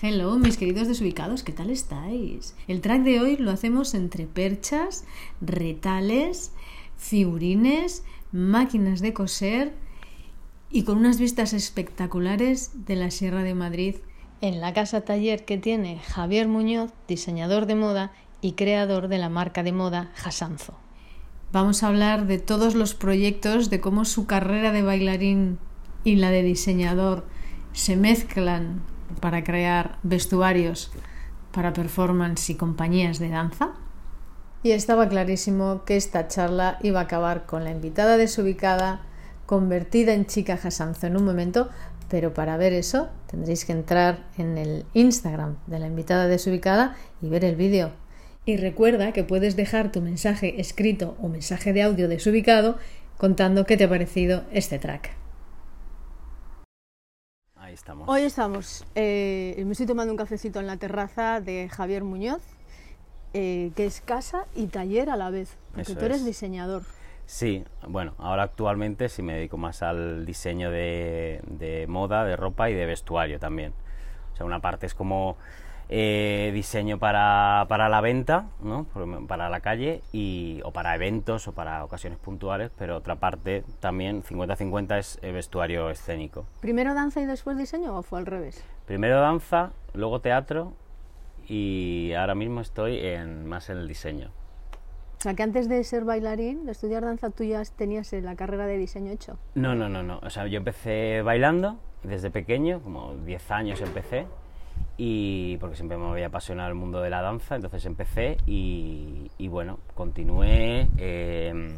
Hello, mis queridos desubicados, ¿qué tal estáis? El track de hoy lo hacemos entre perchas, retales, figurines, máquinas de coser y con unas vistas espectaculares de la Sierra de Madrid en la casa taller que tiene Javier Muñoz, diseñador de moda y creador de la marca de moda Jasanzo. Vamos a hablar de todos los proyectos, de cómo su carrera de bailarín y la de diseñador se mezclan para crear vestuarios para performance y compañías de danza. Y estaba clarísimo que esta charla iba a acabar con la invitada desubicada convertida en chica Jasanzo en un momento, pero para ver eso tendréis que entrar en el Instagram de la invitada desubicada y ver el vídeo. Y recuerda que puedes dejar tu mensaje escrito o mensaje de audio desubicado contando qué te ha parecido este track. Estamos. Hoy estamos, eh, me estoy tomando un cafecito en la terraza de Javier Muñoz, eh, que es casa y taller a la vez, porque Eso tú eres es. diseñador. Sí, bueno, ahora actualmente sí me dedico más al diseño de, de moda, de ropa y de vestuario también. O sea, una parte es como eh, diseño para, para la venta, ¿no? Para la calle, y, o para eventos o para ocasiones puntuales, pero otra parte también, 50-50, es eh, vestuario escénico. ¿Primero danza y después diseño o fue al revés? Primero danza, luego teatro y ahora mismo estoy en, más en el diseño. O sea, que antes de ser bailarín, de estudiar danza, tú ya tenías eh, la carrera de diseño hecho. No, no, no, no. O sea, yo empecé bailando desde pequeño, como 10 años empecé, y porque siempre me había apasionado el mundo de la danza, entonces empecé y, bueno, continué, eh,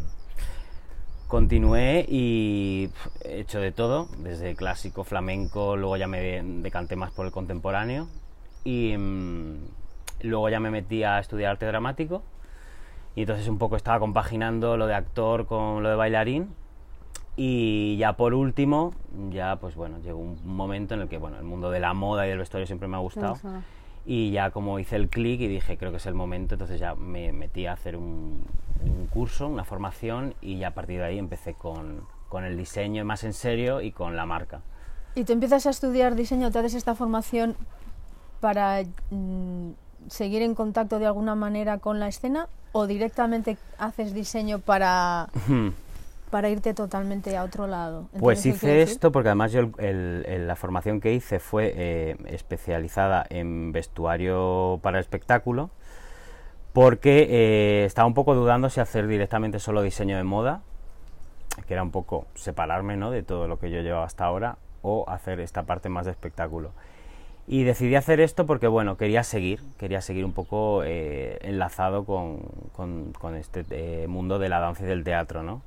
continué y he hecho de todo, desde clásico, flamenco, luego ya me de- decanté más por el contemporáneo y mm, luego ya me metí a estudiar arte dramático y entonces un poco estaba compaginando lo de actor con lo de bailarín y ya por último, ya pues bueno, llegó un momento en el que bueno, el mundo de la moda y del vestuario siempre me ha gustado. Y ya como hice el clic y dije creo que es el momento, entonces ya me metí a hacer un, un curso, una formación y ya a partir de ahí empecé con, con el diseño más en serio y con la marca. ¿Y tú empiezas a estudiar diseño, te haces esta formación para mm, seguir en contacto de alguna manera con la escena o directamente haces diseño para, para irte totalmente a otro lado? Pues ¿Entiendes qué quiero hice esto porque además yo el- el- el- la formación que hice fue eh, especializada en vestuario para espectáculo porque eh, estaba un poco dudando si hacer directamente solo diseño de moda, que era un poco separarme ¿no? de todo lo que yo llevaba hasta ahora, o hacer esta parte más de espectáculo. Y decidí hacer esto porque, bueno, quería seguir, quería seguir un poco eh, enlazado con, con- con este mundo de la danza y del teatro, ¿no?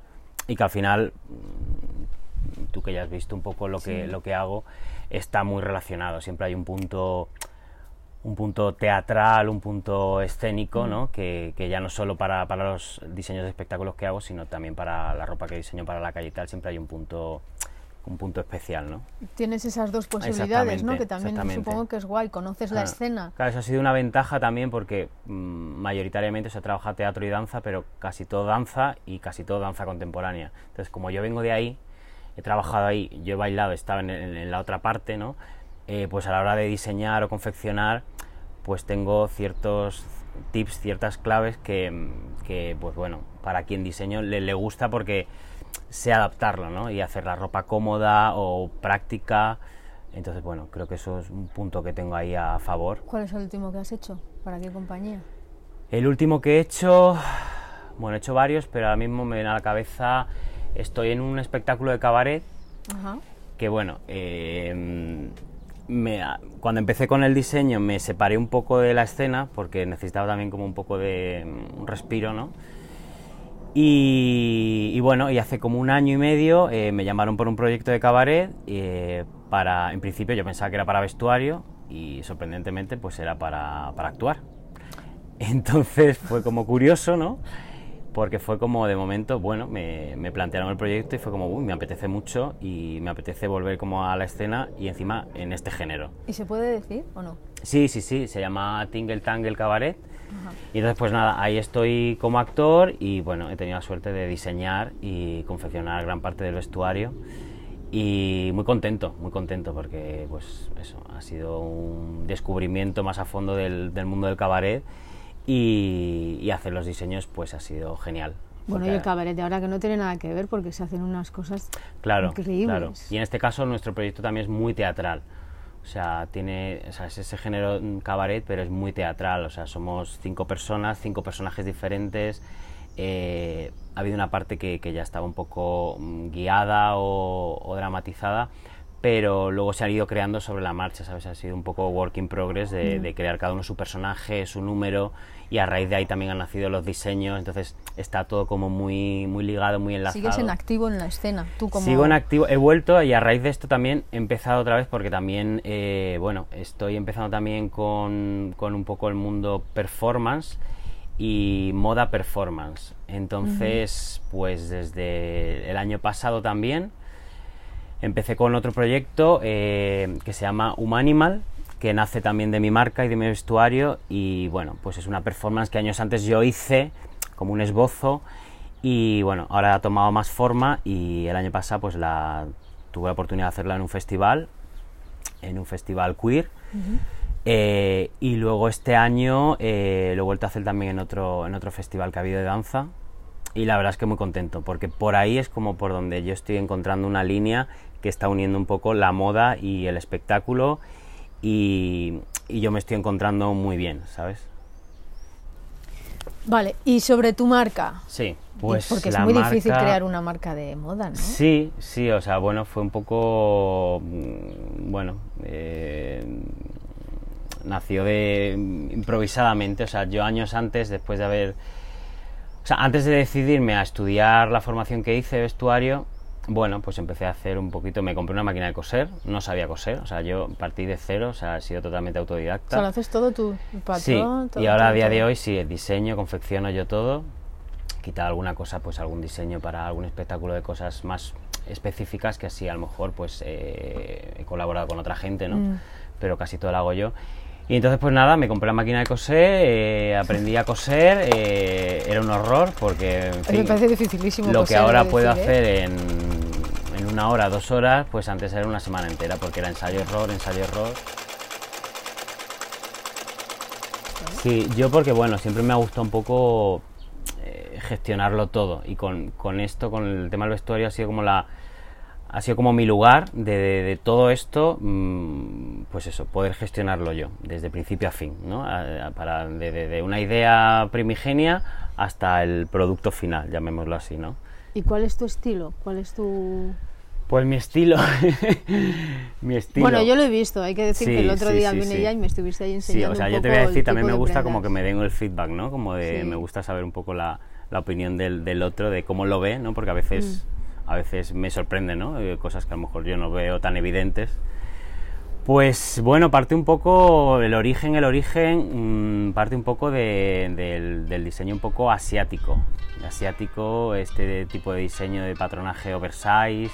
Y que al final, mm, tú que ya has visto un poco lo que, lo que hago, está muy relacionado. Siempre hay un punto, un punto teatral, un punto escénico, ¿no? Que, que ya no solo para, para los diseños de espectáculos que hago, sino también para la ropa que diseño para la calle y tal, siempre hay un punto, un punto especial, ¿no? Tienes esas dos posibilidades, ¿no? Que también supongo que es guay, conoces la escena. Claro, eso ha sido una ventaja también porque mm, mayoritariamente se trabaja teatro y danza, pero casi todo danza y casi todo danza contemporánea. Entonces, como yo vengo de ahí, he trabajado ahí, yo he bailado, estaba en, en- en la otra parte, ¿no? Eh, pues a la hora de diseñar o confeccionar, pues tengo ciertos tips, ciertas claves que, mm, que, pues bueno, para quien diseño le, le gusta porque sé adaptarlo, ¿no? Y hacer la ropa cómoda o práctica. Entonces, bueno, creo que eso es un punto que tengo ahí a favor. ¿Cuál es el último que has hecho? ¿Para qué compañía? El último que he hecho, bueno, he hecho varios, pero ahora mismo me viene a la cabeza, estoy en un espectáculo de cabaret Ajá. que bueno, eh, me- a- cuando empecé con el diseño me separé un poco de la escena porque necesitaba también como un poco de mm, un respiro, ¿no? Y, bueno, y hace como un año y medio eh, me llamaron por un proyecto de cabaret eh, para, en principio yo pensaba que era para vestuario y sorprendentemente pues era para, para actuar. Entonces fue como curioso, ¿no? Porque fue como de momento, bueno, me, me plantearon el proyecto y fue como, uy, me apetece mucho y me apetece volver como a la escena y encima en este género. ¿Y se puede decir o no? Sí, sí, sí, se llama Tingle Tangle Cabaret. Y entonces, pues nada, ahí estoy como actor y bueno, he tenido la suerte de diseñar y confeccionar gran parte del vestuario. Y muy contento, muy contento porque pues eso, ha sido un descubrimiento más a fondo del, del mundo del cabaret y, y hacer los diseños pues ha sido genial. Bueno, y el cabaret de ahora que no tiene nada que ver porque se hacen unas cosas Claro, increíbles. claro. Y en este caso nuestro proyecto también es muy teatral. O sea, tiene, o sea, es ese género mm, cabaret, pero es muy teatral. O sea, somos cinco personas, cinco personajes diferentes. Eh, ha habido una parte que, que ya estaba un poco mm, guiada o, o dramatizada, pero luego se han ido creando sobre la marcha, ¿sabes? Ha sido un poco work in progress de, de crear cada uno su personaje, su número, y a raíz de ahí también han nacido los diseños. Entonces está todo como muy, muy ligado, muy enlazado. Sigues en activo en la escena, tú como... Sigo en activo, he vuelto y a raíz de esto también he empezado otra vez porque también, eh, bueno, estoy empezando también con, con un poco el mundo performance y moda performance. Entonces, pues desde el año pasado también empecé con otro proyecto eh, que se llama Humanimal, que nace también de mi marca y de mi vestuario y bueno, pues es una performance que años antes yo hice como un esbozo y bueno, ahora ha tomado más forma y el año pasado pues la tuve la oportunidad de hacerla en un festival, en un festival queer. Eh, y luego este año eh, lo he vuelto a hacer también en otro, en otro festival que ha habido de danza. Y la verdad es que muy contento, porque por ahí es como por donde yo estoy encontrando una línea que está uniendo un poco la moda y el espectáculo. Y, y yo me estoy encontrando muy bien, ¿sabes? Vale, y sobre tu marca. Sí, pues porque es la muy difícil crear una marca de moda, ¿no? Sí, sí, o sea, bueno, fue un poco, mm, bueno, eh, nació de improvisadamente, o sea, yo años antes, después de haber, o sea, antes de decidirme a estudiar la formación que hice de vestuario, bueno, pues empecé a hacer un poquito, me compré una máquina de coser, no sabía coser, o sea, yo partí de cero, o sea, he sido totalmente O autodidacta. sea, lo haces todo tú, el patrón, Sí, todo, y ahora todo, a día de todo. hoy sí, el diseño, confecciono yo todo, quitado alguna cosa, pues algún diseño para algún espectáculo de cosas más específicas que así a lo mejor pues eh, he colaborado con otra gente, ¿no? Mm. Pero casi todo lo hago yo. Y entonces pues nada, me compré la máquina de coser, eh, aprendí a coser, eh, era un horror porque en fin, me parece dificilísimo lo que ahora puedo decir, ¿eh? hacer en, en una hora, dos horas, pues antes era una semana entera porque era ensayo-error, ensayo-error. Sí, yo porque bueno, siempre me ha gustado un poco gestionarlo todo y con, con esto, con el tema del vestuario ha sido como la ha sido como mi lugar de, de- de todo esto, mm, pues eso, poder gestionarlo yo, desde principio a fin, ¿no? A- a- para, de, una idea primigenia hasta el producto final, llamémoslo así, ¿no? ¿Y cuál es tu estilo? ¿Cuál es tu...? Pues mi estilo, mi estilo. Bueno, yo lo he visto, hay que decir Sí, que el otro sí, día sí, vine sí. ya y me estuviste ahí Sí, enseñando o sea, un yo te voy a decir, también me gusta como que me den el feedback, ¿no? Como de, Sí. me gusta saber un poco la, la opinión del, del otro, de cómo lo ve, ¿no? Porque a veces, Mm. A veces me sorprende, ¿no? Eh, cosas que a lo mejor yo no veo tan evidentes. Pues bueno, parte un poco, el origen, el origen, mm, parte un poco de- del, diseño un poco asiático. Asiático, este tipo de diseño de patronaje oversize,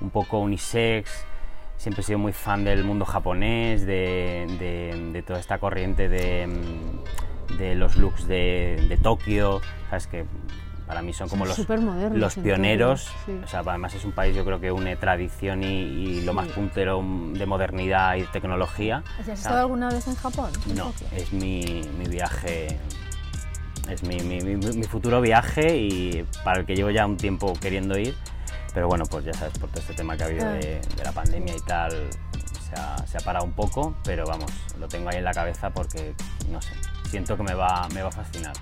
un poco unisex. Siempre he sido muy fan del mundo japonés, de, de- toda esta corriente de, mm, los looks de Tokio. Sabes que para mí son como Son los, los pioneros. Sí. O sea, además es un país yo creo que une tradición y, y lo más puntero de modernidad y tecnología. ¿Has O sea, estado alguna vez en Japón? No, es mi, mi viaje, es mi, mi- mi- mi futuro viaje y para el que llevo ya un tiempo queriendo ir. Pero bueno, pues ya sabes, por todo este tema que ha habido Ah. de, de la pandemia y tal, se ha, se ha parado un poco, pero vamos, lo tengo ahí en la cabeza porque, no sé, siento que me va, me va a fascinar.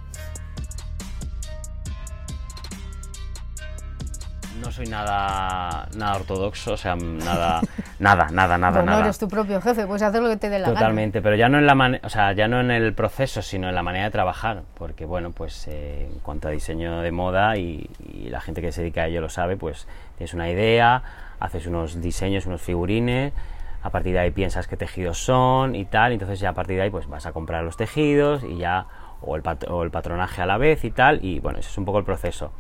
No soy nada, nada ortodoxo, o sea, nada, nada, nada, nada, Bueno, nada. eres tu propio jefe, puedes hacer lo que te dé la gana. Totalmente, pero ya no en la mane- o sea, ya no en el proceso, sino en la manera de trabajar, porque bueno, pues eh, en cuanto a diseño de moda y, y la gente que se dedica a ello lo sabe, pues tienes una idea, haces unos diseños, unos figurines, a partir de ahí piensas qué tejidos son y tal, y entonces ya a partir de ahí pues vas a comprar los tejidos y ya o el, o el patronaje a la vez y tal, y bueno, ese es un poco el proceso.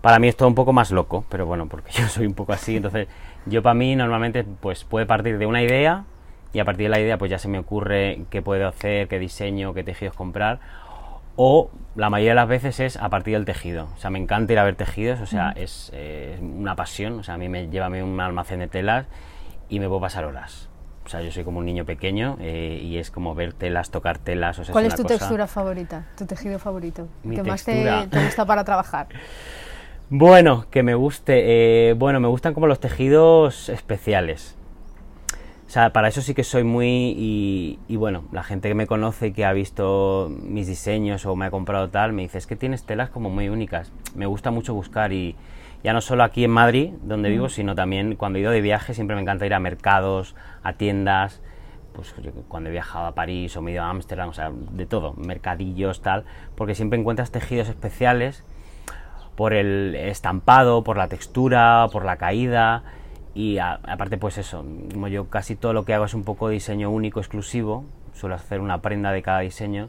Para mí es todo un poco más loco, pero bueno, porque yo soy un poco así, entonces yo para mí normalmente pues puede partir de una idea y a partir de la idea pues ya se me ocurre qué puedo hacer, qué diseño, qué tejidos comprar o la mayoría de las veces es a partir del tejido. O sea, me encanta ir a ver tejidos, o sea, es una pasión, o sea, a mí me lleva a mí un almacén de telas y me puedo pasar horas. O sea, yo soy como un niño pequeño eh, y es como ver telas, tocar telas. O sea, ¿Cuál es, es, tu textura favorita, tu tejido favorito? ¿Qué más te, te, gusta para trabajar? Bueno, que me guste. Eh, bueno, me gustan como los tejidos especiales. O sea, para eso sí que soy muy... Y, bueno, la gente que me conoce y que ha visto mis diseños o me ha comprado tal, me dice, es que tienes telas como muy únicas. Me gusta mucho buscar y ya no solo aquí en Madrid, donde vivo, sino también cuando he ido de viaje siempre me encanta ir a mercados, a tiendas, pues cuando he viajado a París o me he ido a Ámsterdam, o sea, de todo, mercadillos, tal, porque siempre encuentras tejidos especiales por el estampado, por la textura, por la caída y aparte pues eso, como yo casi todo lo que hago es un poco diseño único, exclusivo, suelo hacer una prenda de cada diseño,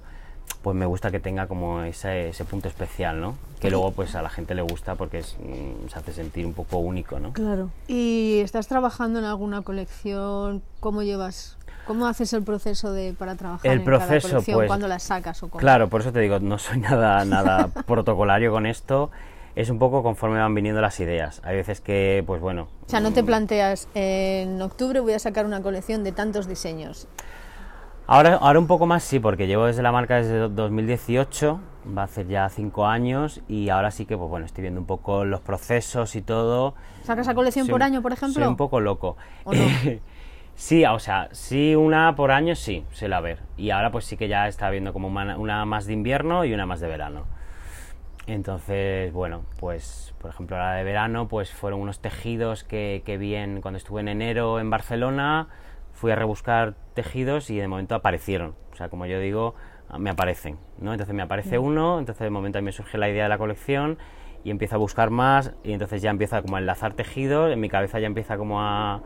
pues me gusta que tenga como ese, ese punto especial, ¿no? Que luego pues a la gente le gusta porque es, mm, se hace sentir un poco único, ¿no? Claro. ¿Y estás trabajando en alguna colección? ¿Cómo llevas ¿Cómo haces el proceso de, para trabajar el en proceso, cada colección? Pues, ¿Cuándo las sacas o cómo? Claro, por eso te digo, no soy nada, nada protocolario con esto es un poco conforme van viniendo las ideas. Hay veces que, pues bueno... O sea, no te planteas, en octubre voy a sacar una colección de tantos diseños. Ahora, ahora un poco más sí, porque llevo desde la marca desde 2018, va a hacer ya cinco años y ahora sí que, pues bueno, estoy viendo un poco los procesos y todo. ¿Sacas esa colección por año, por ejemplo? Soy un poco loco. sí, o sea, sí una por año sí, suele haber. Y ahora pues sí que ya está viendo como una más de invierno y una más de verano. Entonces, bueno, pues por ejemplo la de verano, pues fueron unos tejidos que, que vi en, cuando estuve en enero en Barcelona, fui a rebuscar tejidos y de momento aparecieron. O sea, como yo digo, me aparecen, ¿no? Entonces me aparece uno, entonces de momento a mí me surge la idea de la colección y empiezo a buscar más y entonces ya empieza como a enlazar tejidos, en mi cabeza ya empieza como a,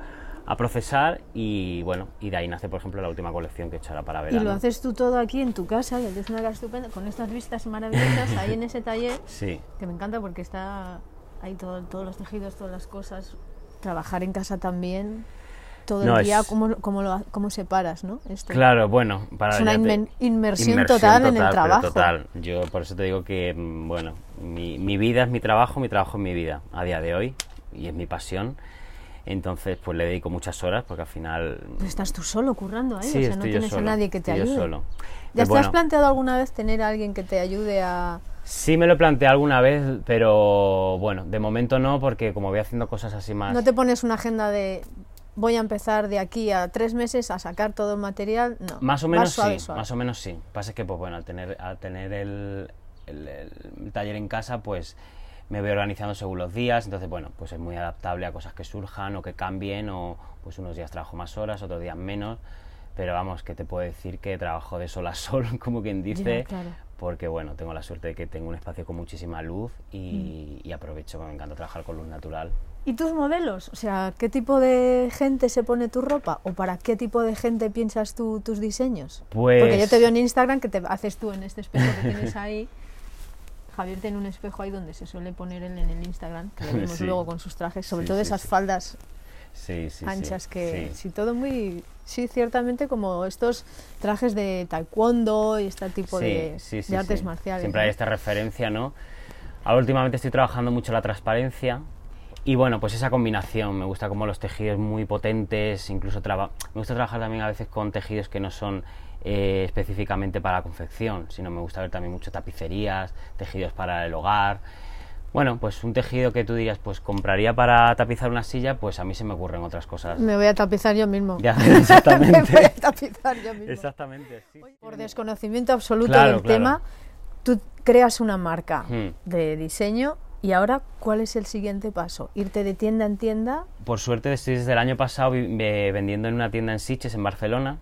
a procesar y bueno, y de ahí nace por ejemplo la última colección que he hecho ahora para verano. Y lo haces tú todo aquí en tu casa, que es una casa estupenda, con estas vistas maravillosas ahí en ese taller, sí. que me encanta porque está ahí todo, todos los tejidos, todas las cosas, trabajar en casa también, todo el día, ¿cómo, cómo, lo, cómo separas, ¿no? Esto. Claro, bueno, para es una inmersión, inmersión, total, en el trabajo. Total, yo por eso te digo que, mm, bueno, mi, mi vida es mi trabajo, mi trabajo es mi vida a día de hoy y es mi pasión entonces, pues le dedico muchas horas porque al final. Pero estás tú solo currando ahí, o sea, no tienes a nadie que te ayude. Yo solo. ¿Ya te has planteado alguna vez tener a alguien que te ayude a.? Sí, me lo he planteado alguna vez, pero bueno, de momento no, porque como voy haciendo cosas así más. ¿No te pones una agenda de voy a empezar de aquí a tres meses a sacar todo el material? No. Más o menos sí, más o menos sí. Pasa que, pues bueno, al tener, al tener el, el, el taller en casa, pues me voy organizando según los días, entonces bueno, pues es muy adaptable a cosas que surjan o que cambien o pues unos días trabajo más horas, otros días menos, pero vamos, que te puedo decir que trabajo de sol a sol, como quien dice, porque bueno, tengo la suerte de que tengo un espacio con muchísima luz y, mm. y aprovecho, me encanta trabajar con luz natural. ¿Y tus modelos? O sea, ¿qué tipo de gente se pone tu ropa? ¿O para qué tipo de gente piensas tú tus diseños? Pues... Porque yo te veo en Instagram que te haces tú en este espejo que tienes ahí. Javier tiene un espejo ahí donde se suele poner él en el Instagram, que lo vemos luego con sus trajes, sobre todo esas faldas anchas que sí. todo muy sí ciertamente como estos trajes de taekwondo y este tipo de, artes marciales siempre hay esta referencia no ahora últimamente estoy trabajando mucho la transparencia y bueno pues esa combinación me gusta como los tejidos muy potentes incluso me gusta trabajar también a veces con tejidos que no son eh, específicamente para la confección, sino me gusta ver también mucho tapicerías, tejidos para el hogar. Bueno, pues un tejido que tú dirías, pues compraría para tapizar una silla, pues a mí se me ocurren otras cosas. Me voy a tapizar yo mismo. Ya, exactamente. me voy a tapizar yo mismo. Exactamente, sí. Por desconocimiento absoluto del tema, tú creas una marca hmm. de diseño y ahora, ¿cuál es el siguiente paso? ¿Irte de tienda en tienda? Por suerte estoy desde el año pasado vendiendo en una tienda en Siches, en Barcelona,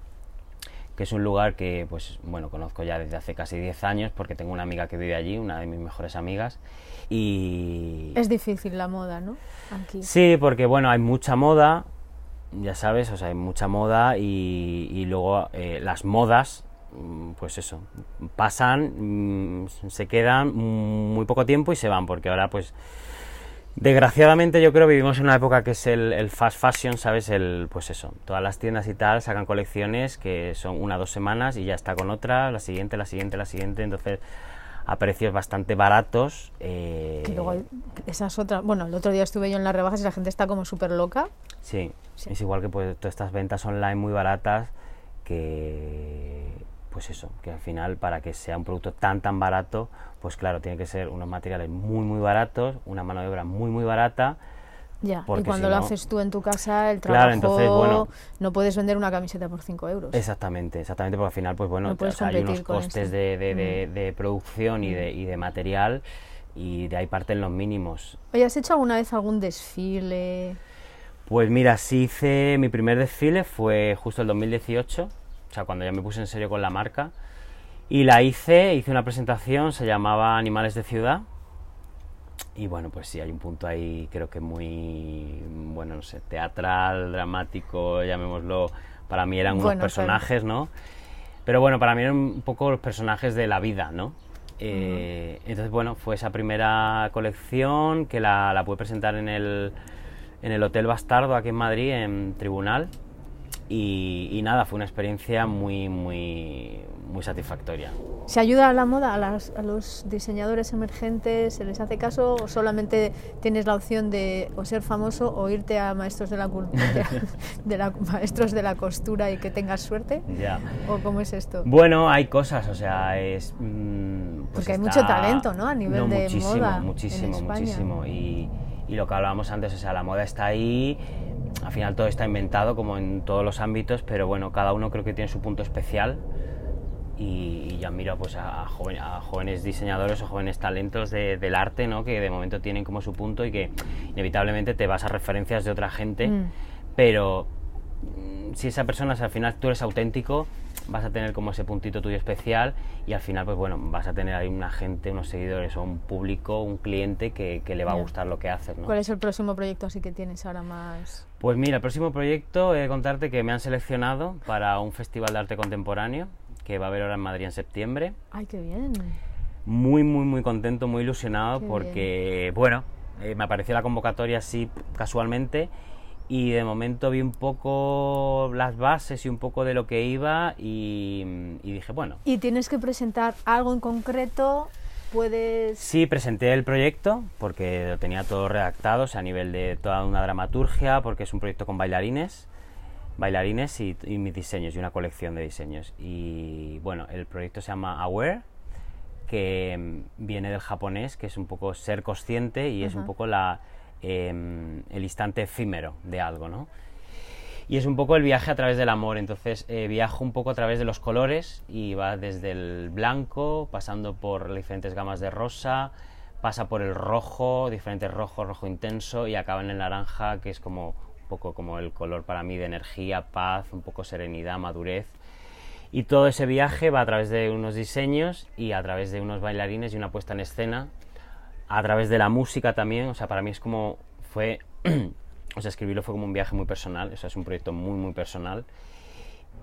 que es un lugar que, pues, bueno, conozco ya desde hace casi 10 años porque tengo una amiga que vive allí, una de mis mejores amigas, y... Es difícil la moda, ¿no? Aquí. Sí, porque, bueno, hay mucha moda, ya sabes, o sea, hay mucha moda y, y luego eh, las modas mm, pues eso, pasan, mm, se quedan muy poco tiempo y se van, porque ahora pues desgraciadamente yo creo que vivimos en una época que es el, el, fast fashion, ¿sabes? El, pues eso, todas las tiendas y tal sacan colecciones que son una o dos semanas y ya está con otra, la siguiente, la siguiente, la siguiente, entonces a precios bastante baratos. Eh... Que luego esas otras, bueno, el otro día estuve yo en las rebajas y la gente está como súper loca. Sí, sí, es igual que pues, todas estas ventas online muy baratas que, pues eso, que al final para que sea un producto tan tan barato, pues claro, tiene que ser unos materiales muy muy baratos, una mano de obra muy muy barata ya, y cuando lo haces tú en tu casa, el trabajo, claro, entonces, bueno, no puedes vender una camiseta por 5 euros. Exactamente, exactamente, porque al final, pues bueno, hay unos costes de, de, mm. de, producción y, de, y de material y de ahí parten los mínimos. Oye, ¿has hecho alguna vez algún desfile? Pues mira, sí hice, mi primer desfile fue justo el 2018, o sea, cuando ya me puse en serio con la marca, y la hice, hice una presentación, se llamaba Animales de Ciudad, y bueno, pues sí, hay un punto ahí, creo que muy, bueno, no sé, teatral, dramático, llamémoslo. Para mí eran unos personajes, ¿no? Pero bueno, para mí eran un poco los personajes de la vida, ¿no? Eh, entonces, bueno, fue esa primera colección que la, la pude presentar en el, en el Hotel Bastardo aquí en Madrid, en Tribunal. Y, nada, fue una experiencia muy, muy, muy satisfactoria. ¿Se ayuda a la moda, a, los diseñadores emergentes? ¿Se les hace caso o solamente tienes la opción de o ser famoso o irte a maestros de la, de la maestros de la costura y que tengas suerte? Ya. ¿O cómo es esto? Bueno, hay cosas, o sea, es... Mm, pues Porque hay mucho talento, ¿no? A nivel de muchísimo, moda Muchísimo, en muchísimo. Y, y lo que hablábamos antes, o sea, la moda está ahí al final todo está inventado como en todos los ámbitos, pero bueno, cada uno creo que tiene su punto especial y ya miro pues a, jóvenes diseñadores o jóvenes talentos del arte, ¿no? Que de momento tienen como su punto y que inevitablemente te vas a referencias de otra gente, mm. pero si esa persona, al final tú eres auténtico, vas a tener como ese puntito tuyo especial y al final pues bueno, vas a tener ahí una gente, unos seguidores o un público, un cliente que, le va a gustar lo que haces. ¿no? ¿Cuál es el próximo proyecto así que tienes ahora más? Pues mira, el próximo proyecto, he de contarte que me han seleccionado para un festival de arte contemporáneo que va a haber ahora en Madrid en septiembre. ¡Ay, qué bien! Muy, muy, muy contento, muy ilusionado porque, bueno, eh, me apareció la convocatoria así casualmente y de momento vi un poco las bases y un poco de lo que iba y, dije, bueno. ¿Y tienes que presentar algo en concreto? ¿Puedes...? Sí, presenté el proyecto porque lo tenía todo redactado, o sea, a nivel de toda una dramaturgia, porque es un proyecto con bailarines, bailarines y, mis diseños y una colección de diseños. Y bueno, el proyecto se llama Aware, que viene del japonés, que es un poco ser consciente y es un poco la Em, el instante efímero de algo, ¿no? Y es un poco el viaje a través del amor, entonces eh, viajo un poco a través de los colores y va desde el blanco, pasando por diferentes gamas de rosa, pasa por el rojo, diferentes rojos, rojo intenso y acaba en el naranja, que es como un poco como el color para mí de energía, paz, un poco serenidad, madurez. Y todo ese viaje va a través de unos diseños y a través de unos bailarines y una puesta en escena a través de la música también, o sea, para mí es como fue, o sea, escribirlo fue como un viaje muy personal, o sea, es un proyecto muy, muy personal.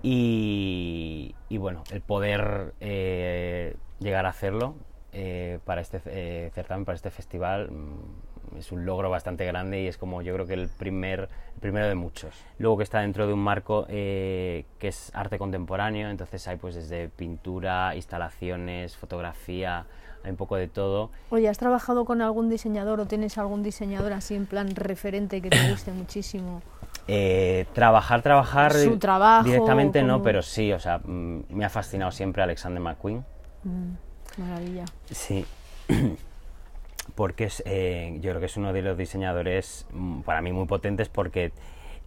Y, bueno, el poder eh, llegar a hacerlo eh, para este eh, certamen, para este festival, mm, es un logro bastante grande y es como yo creo que el, primer, el primero de muchos. Luego que está dentro de un marco que es arte contemporáneo, entonces hay pues desde pintura, instalaciones, fotografía, hay un poco de todo. Oye, ¿has trabajado con algún diseñador o tienes algún diseñador así en plan referente que te guste muchísimo? Eh, trabajar, trabajar Su trabajo, directamente no, pero sí, o sea, mm, me ha fascinado siempre Alexander McQueen. Mm, maravilla. Sí, porque es, eh, yo creo que es uno de los diseñadores mm, para mí muy potentes porque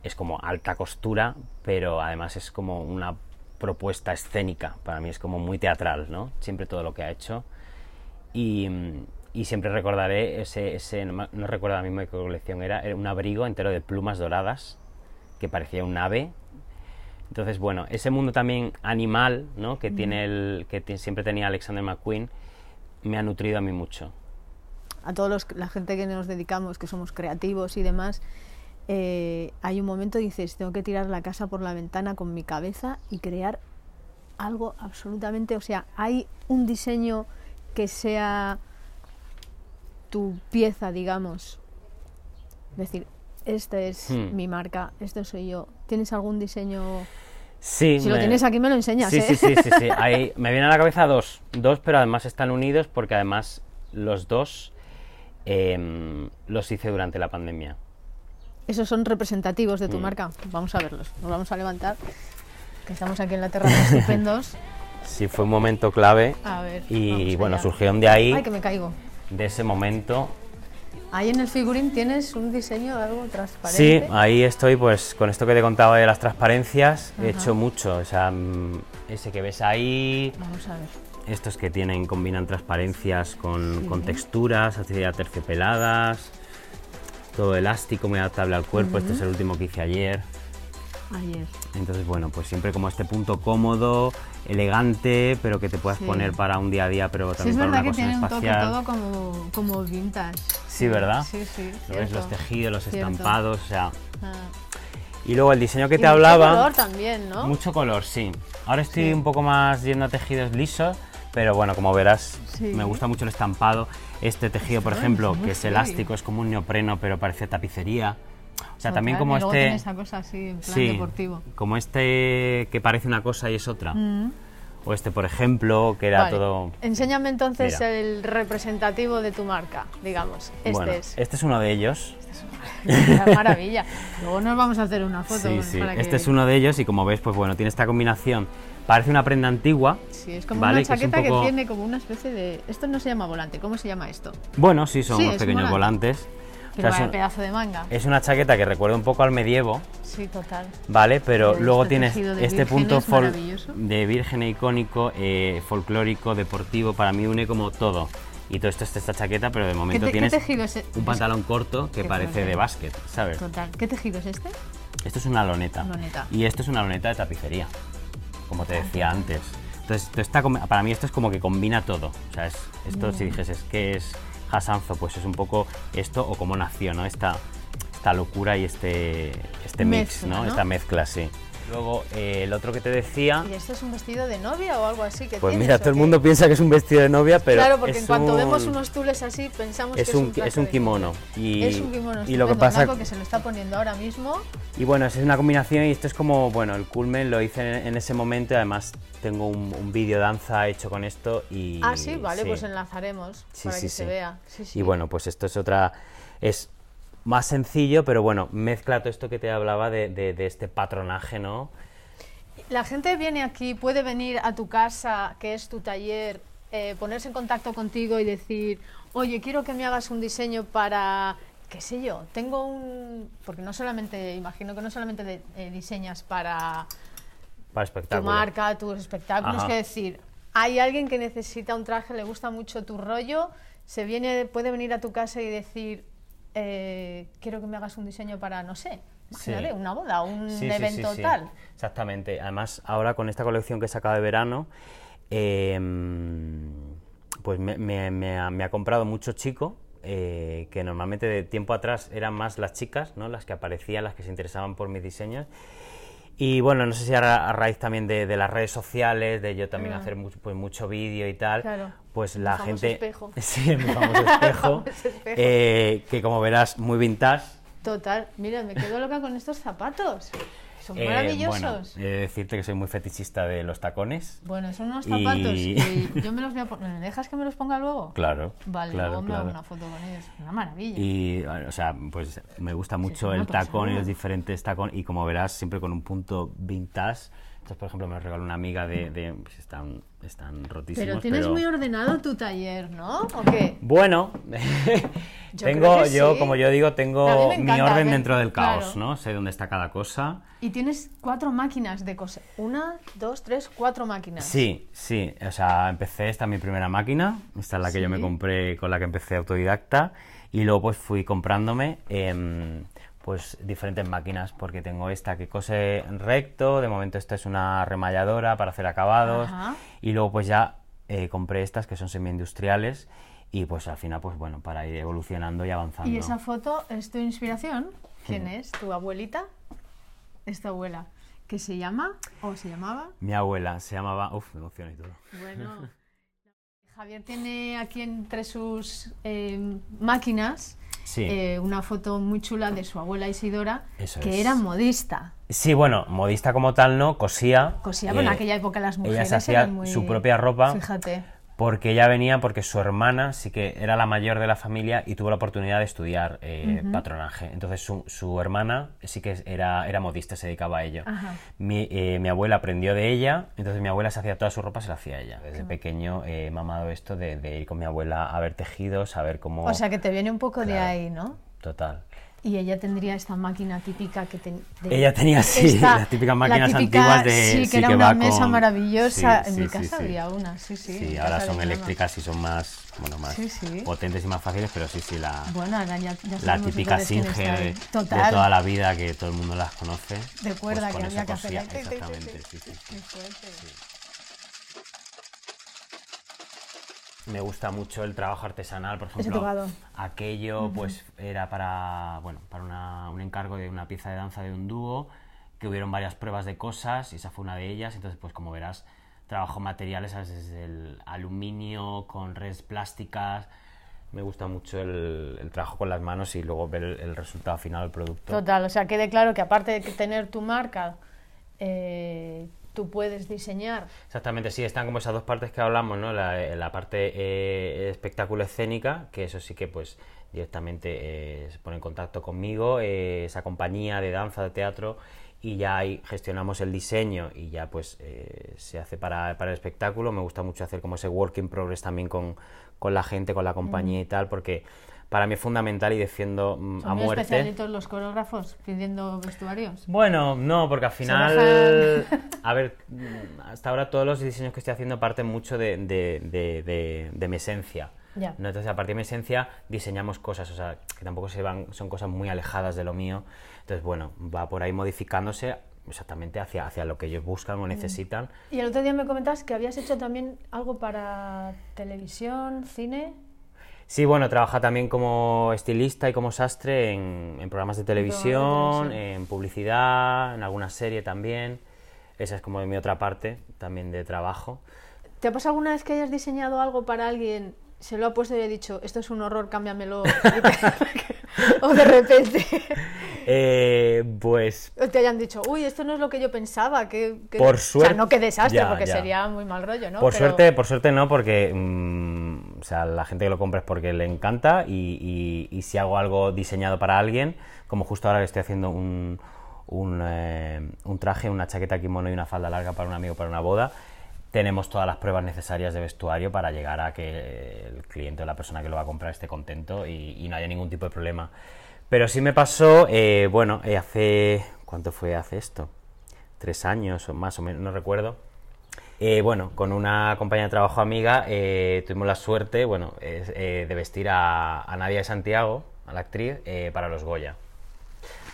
es como alta costura, pero además es como una propuesta escénica, para mí es como muy teatral, ¿no? Siempre todo lo que ha hecho y, siempre recordaré ese, ese no, recuerdo la misma qué colección era, era un abrigo entero de plumas doradas que parecía un ave. Entonces, bueno, ese mundo también animal, ¿no? Que tiene el que siempre tenía Alexander McQueen, me ha nutrido a mí mucho. A todos la gente que nos dedicamos, que somos creativos y demás, eh, hay un momento dices, tengo que tirar la casa por la ventana con mi cabeza y crear algo absolutamente, o sea, hay un diseño que sea tu pieza, digamos. Es decir, esta es Hmm. mi marca, esto soy yo. ¿Tienes algún diseño? Sí, Si lo tienes aquí me lo enseñas, Sí, ¿eh? sí, sí, sí, sí. Ahí me vienen a la cabeza dos. Dos, pero además están unidos porque además los dos em, los hice durante la pandemia. Esos son representativos de tu Mm. marca. Vamos a verlos. Nos vamos a levantar. Que estamos aquí en la terraza estupendos. Sí, fue un momento clave A ver. y bueno, surgieron de ahí, Ay, que me caigo. de ese momento. Ahí en el figurín tienes un diseño algo Sí, transparente. ahí estoy, pues con esto que te contaba de las transparencias, he hecho mucho. O sea, mm, ese que ves ahí, Vamos a ver. Estos que tienen, combinan transparencias con, con texturas, terciopeladas, todo elástico, muy adaptable al cuerpo. Este es el último que hice ayer. Ayer. Entonces, bueno, pues siempre como este punto cómodo, elegante, pero que te puedas Sí. poner para un día a día, pero Sí, también es para verdad una que cosa tiene un toque espacial. todo como, como vintage. Sí, ¿verdad? Sí, sí. Lo ves, los tejidos, los Cierto. estampados, o sea. Ah. Y luego el diseño que Y te mucho hablaba. color también, ¿no? Mucho color, sí. Ahora estoy Sí. un poco más yendo a tejidos lisos, pero bueno, como verás, Sí. me gusta mucho el estampado. Este tejido, por ejemplo, es que es elástico, es como un neopreno, pero parece tapicería. O sea, también Total, como y luego este. esa cosa así, en plan sí, deportivo. como este que parece una cosa y es otra. Mm. O este, por ejemplo, que era Vale. todo. Enséñame entonces Mira. el representativo de tu marca, digamos. Este bueno, es. este es uno de ellos. Una maravilla. Luego nos vamos a hacer una foto. Sí, sí. para Este que- es uno de ellos y como ves, pues bueno, tiene esta combinación. Parece una prenda antigua. Sí, es como ¿vale? una que es un chaqueta que, poco- tiene como una especie de... Esto no se llama volante, ¿cómo se llama esto? Bueno, sí, son Sí, unos es un pequeños volante. volantes. O Pero sea, es un- pedazo de manga. Es una chaqueta que recuerda un poco al medievo, Sí, total. ¿vale? Pero Pero luego este tienes este punto maravilloso. de virgen icónico, eh, folclórico, deportivo, para mí une como todo. Y todo esto es esta chaqueta, pero de ¿Qué, momento te- tienes es? e- un pantalón corto que parece de básquet, ¿sabes? Total. ¿Qué tejido es este? Esto es una loneta. Loneta. Y esto es una loneta de tapicería, como te decía antes. Entonces, esto está para mí esto es como que combina todo. O sea, es, esto si dijeses que es Hasanzo, pues es un poco esto o cómo nació, ¿no? Esta, esta locura y este, este mix, Mezcla, ¿no? ¿no? Esta mezcla, sí. Luego, eh, el otro que te decía, ¿Y esto es un vestido de novia o algo así que pues tienes, mira, todo el mundo piensa que es un vestido de novia, pero claro, porque en cuanto un- vemos unos tules así pensamos es que un, es un es un kimono. Y, es un kimono y lo que pasa que se lo está poniendo ahora mismo. Y bueno, es una combinación y esto es como, bueno, el culmen lo hice en, en ese momento y además tengo un, un vídeo danza hecho con esto y... ah, sí, vale, sí. pues enlazaremos Sí, para sí, que se vea. Sí, sí. Y bueno, pues esto es otra... es más sencillo, pero bueno, mezcla todo esto que te hablaba de, de- de este patronaje, ¿no? La gente viene aquí, puede venir a tu casa, que es tu taller, eh, ponerse en contacto contigo y decir, oye, quiero que me hagas un diseño para, qué sé yo, tengo un... Porque no solamente, imagino que no solamente de- eh, diseñas para Para tu marca, tus espectáculos, Ajá. que decir, hay alguien que necesita un traje, le gusta mucho tu rollo, se viene, puede venir a tu casa y decir, eh, quiero que me hagas un diseño para, no sé, imagínate, Sí. una boda, un Sí, evento sí. tal. Exactamente. Además, ahora con esta colección que he sacado de verano, eh, pues me, me- me ha, me ha comprado mucho chico, eh, que normalmente de tiempo atrás eran más las chicas, ¿no? las que aparecían, las que se interesaban por mis diseños. Y bueno, no sé si a, ra- a raíz también de, de las redes sociales, de yo también Ah. hacer mucho, pues, mucho vídeo y tal, Claro. pues la gente... espejo. Sí, mi famoso espejo, famoso espejo. eh, que como verás, muy vintage. Total, mira, me quedo loca con estos zapatos. Son Eh, maravillosos. bueno, he de decirte que soy muy fetichista de los tacones. Bueno, son unos zapatos y yo me los voy a poner. ¿Me dejas que me los ponga luego? Claro. Vale, claro, luego me hago una foto con ellos. Una maravilla. Y, o sea, pues me gusta mucho el tacón y los diferentes tacones. Y como verás, siempre con un punto vintage. Estos, por ejemplo, me regaló una amiga de. de- pues están, están rotísimos. pero tienes muy ordenado tu taller, ¿no? ¿O qué? Bueno, Yo tengo, creo que yo, sí. como yo digo, tengo mi orden me- dentro del caos, claro. ¿no? Sé dónde está cada cosa. Y tienes cuatro máquinas de coser. Una, dos, tres, cuatro máquinas. Sí, sí. O sea, empecé, esta es mi primera máquina. Esta es la que yo me compré, con la que empecé autodidacta. Y luego pues fui comprándome em, pues diferentes máquinas, porque tengo esta que cose recto, de momento esta es una remalladora para hacer acabados. Ajá. Y luego pues ya eh, compré estas que son semi-industriales. Y pues al final, pues bueno, para ir evolucionando y avanzando. ¿Y esa foto es tu inspiración? ¿Quién es? ¿Tu abuelita? Es tu abuela. ¿Qué se llama o se llamaba? Mi abuela se llamaba... Uf, me emociono y todo. Bueno, Javier tiene aquí entre sus eh, máquinas Sí. eh, una foto muy chula de su abuela Isidora, Eso que es. era modista. Sí, bueno, modista como tal no, cosía. Cosía, bueno, en Eh, aquella época las mujeres se hacía eran muy... su propia ropa. Fíjate. Porque ella venía porque su hermana sí que era la mayor de la familia y tuvo la oportunidad de estudiar eh, patronaje. Entonces su, su hermana sí que era, era modista, se dedicaba a ello. Mi, eh, mi abuela aprendió de ella, entonces mi abuela se hacía toda su ropa, se la hacía ella. Desde pequeño eh, he mamado esto de, de ir con mi abuela a ver tejidos, a ver cómo... O sea que te viene un poco de ahí, ¿no? Total. Y ella tendría esta máquina típica que ten- de- Ella tenía, sí, esta- las típicas la máquinas típica- antiguas de... Sí, que era que una va mesa con- maravillosa. Sí, en sí, mi sí, casa sí. había una, sí, sí. Sí, ahora son eléctricas y son más, bueno, más Sí, sí. potentes y más fáciles, pero sí, sí, la, Bueno, ahora ya, ya la típica entonces quién Singe está de, de toda la vida que todo el mundo las conoce. De cuerda pues que había que hacer. Exactamente, sí, sí, sí. Qué fuerte. Me gusta mucho el trabajo artesanal, por ejemplo. Aquello, pues, era para, bueno, para una- un encargo de una pieza de danza de un dúo, que hubieron varias pruebas de cosas y esa fue una de ellas. Entonces, pues, como verás, trabajo materiales ¿sabes? desde el aluminio con redes plásticas. Me gusta mucho el, el trabajo con las manos y luego ver el, el resultado final del producto. Total, o sea, quede claro que aparte de tener tu marca, eh, tú puedes diseñar. Exactamente, sí, están como esas dos partes que hablamos, ¿no? La, eh, la parte eh, espectáculo escénica, que eso sí que pues directamente eh, se pone en contacto conmigo, eh, esa compañía de danza, de teatro, y ya ahí gestionamos el diseño y ya pues se hace para, para el espectáculo. Me gusta mucho hacer como ese work in progress también con, con la gente, con la compañía y tal, porque para mí es fundamental y defiendo mm, Son a muy muerte. especialitos los coreógrafos pidiendo vestuarios. Bueno, no, porque al final, a ver, mm, hasta ahora todos los diseños que estoy haciendo parten mucho de, de- de- de- de mi esencia. Ya. ¿no? Entonces, a partir de mi esencia, diseñamos cosas, o sea, que tampoco se van, son cosas muy alejadas de lo mío. Entonces, bueno, va por ahí modificándose exactamente hacia, hacia lo que ellos buscan o necesitan. Y el otro día me comentas que habías hecho también algo para televisión, cine. Sí, bueno, trabaja también como estilista y como sastre en, en programas de televisión, en publicidad, en alguna serie también. Esa es como mi otra parte también de trabajo. ¿Te ha pasado alguna vez que hayas diseñado algo para alguien, se lo ha puesto y le ha dicho, esto es un horror, cámbiamelo? o de repente Eh, pues te hayan dicho, uy, esto no es lo que yo pensaba. Que, que-". Por O sea, suerte- no que desastre, Ya, porque ya. sería muy mal rollo, ¿no? por Pero- suerte, por suerte no, porque mm, o sea, la gente que lo compra es porque le encanta y, y- y si hago algo diseñado para alguien, como justo ahora que estoy haciendo un, un, eh, un traje, una chaqueta kimono y una falda larga para un amigo para una boda, tenemos todas las pruebas necesarias de vestuario para llegar a que el cliente o la persona que lo va a comprar esté contento y, y no haya ningún tipo de problema. Pero sí me pasó, eh, bueno, eh, hace... ¿Cuánto fue hace esto? Tres años o más o menos, no recuerdo. Eh, bueno, con una compañía de trabajo amiga eh, tuvimos la suerte, bueno, eh, de vestir a, a Nadia de Santiago, a la actriz, eh, para los Goya.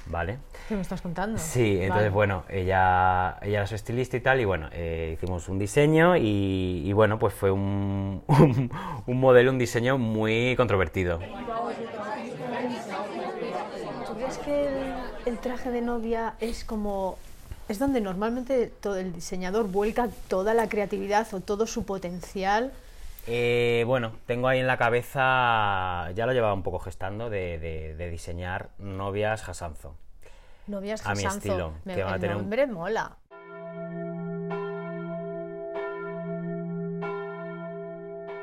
¿Vale? ¿Qué me estás contando? Sí, entonces Vale. bueno, ella, ella era su estilista y tal, y bueno, eh, hicimos un diseño y, y, bueno, pues fue un, un, un modelo, un diseño muy controvertido. ¿Tú crees que el, el traje de novia es como... es donde normalmente todo el diseñador vuelca toda la creatividad o todo su potencial? Eh, bueno, tengo ahí en la cabeza, ya lo llevaba un poco gestando, de, de- de diseñar novias Hasanzo. Novias A mi Jasanzo. estilo, Me- que van a tener un- mola.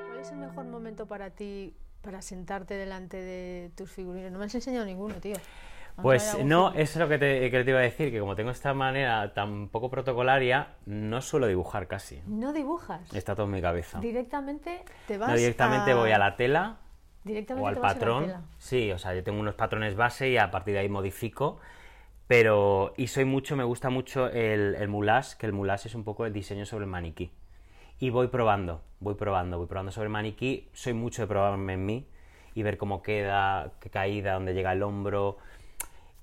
¿Cuál es el mejor momento para ti para sentarte delante de tus figurines? No me has enseñado ninguno, tío. Pues no, eso es lo que te, que te iba a decir, que como tengo esta manera tan poco protocolaria, no suelo dibujar casi. No dibujas. Está todo en mi cabeza. Directamente te vas No, directamente voy a la tela Directamente o al te vas a la patrón. tela. Sí, o sea, yo tengo unos patrones base y a partir de ahí modifico. Pero, y soy mucho, me gusta mucho el, el moulage, que el moulage es un poco el diseño sobre el maniquí. Y voy probando, voy probando, voy probando sobre el maniquí. Soy mucho de probarme en mí y ver cómo queda, qué caída, dónde llega el hombro.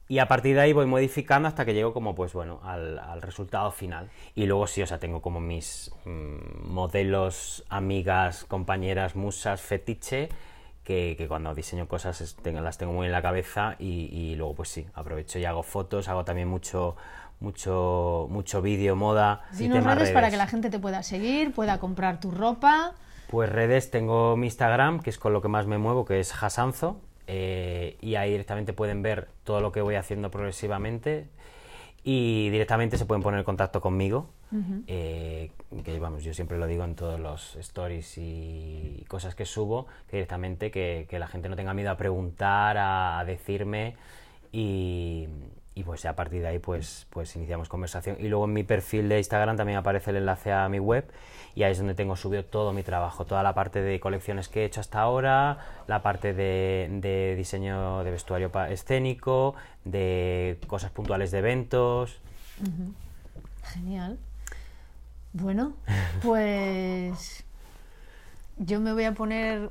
Y a partir de ahí voy modificando hasta que llego como, pues bueno, al, al resultado final. Y luego sí, o sea, tengo como mis mm, modelos, amigas, compañeras, musas, fetiche, que, que cuando diseño cosas es- tengo- las tengo muy en la cabeza y, y luego pues sí, aprovecho y hago fotos, hago también mucho, mucho, mucho vídeo, moda. y Dinos temas redes para que la gente te pueda seguir, pueda comprar tu ropa. Pues redes, tengo mi Instagram, que es con lo que más me muevo, que es Hasanzo, eh, y ahí directamente pueden ver todo lo que voy haciendo progresivamente y directamente se pueden poner en contacto conmigo, eh, que vamos, yo siempre lo digo en todos los stories y cosas que subo, que directamente que, que la gente no tenga miedo a preguntar, a, a decirme y, y pues ya a partir de ahí pues, pues iniciamos conversación. Y luego en mi perfil de Instagram también aparece el enlace a mi web y ahí es donde tengo subido todo mi trabajo, toda la parte de colecciones que he hecho hasta ahora, la parte de, de diseño de vestuario escénico, de cosas puntuales de eventos. Genial. Bueno, pues yo me voy a poner...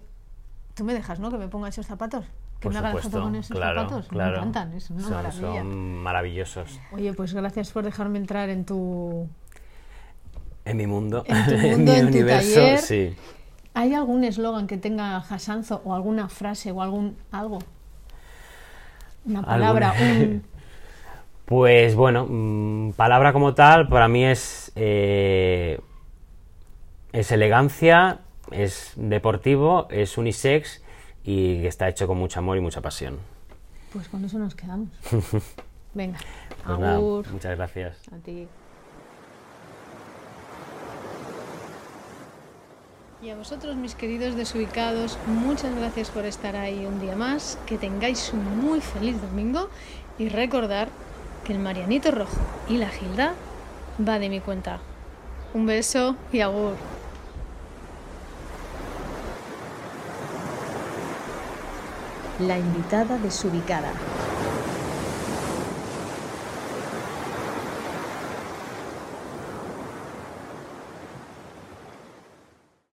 Tú me dejas, ¿no? Que me ponga esos zapatos. Por foto supuesto, con esos claro, zapatos. claro. Me encantan, es una son, maravilla. son maravillosos. Oye, pues gracias por dejarme entrar en tu... En mi mundo, En tu mundo, mi en tu universo, taller. sí. ¿Hay algún eslogan que tenga Hasanzo o alguna frase o algún algo? Una palabra, un... Pues bueno, mm, palabra como tal para mí es, eh, es elegancia, es deportivo, es unisex y que está hecho con mucho amor y mucha pasión. Pues con eso nos quedamos. Venga, Pues nada, muchas gracias. A ti. Y a vosotros, mis queridos desubicados, muchas gracias por estar ahí un día más. Que tengáis un muy feliz domingo y recordar que el Marianito Rojo y la Gilda va de mi cuenta. Un beso y agur. La invitada desubicada.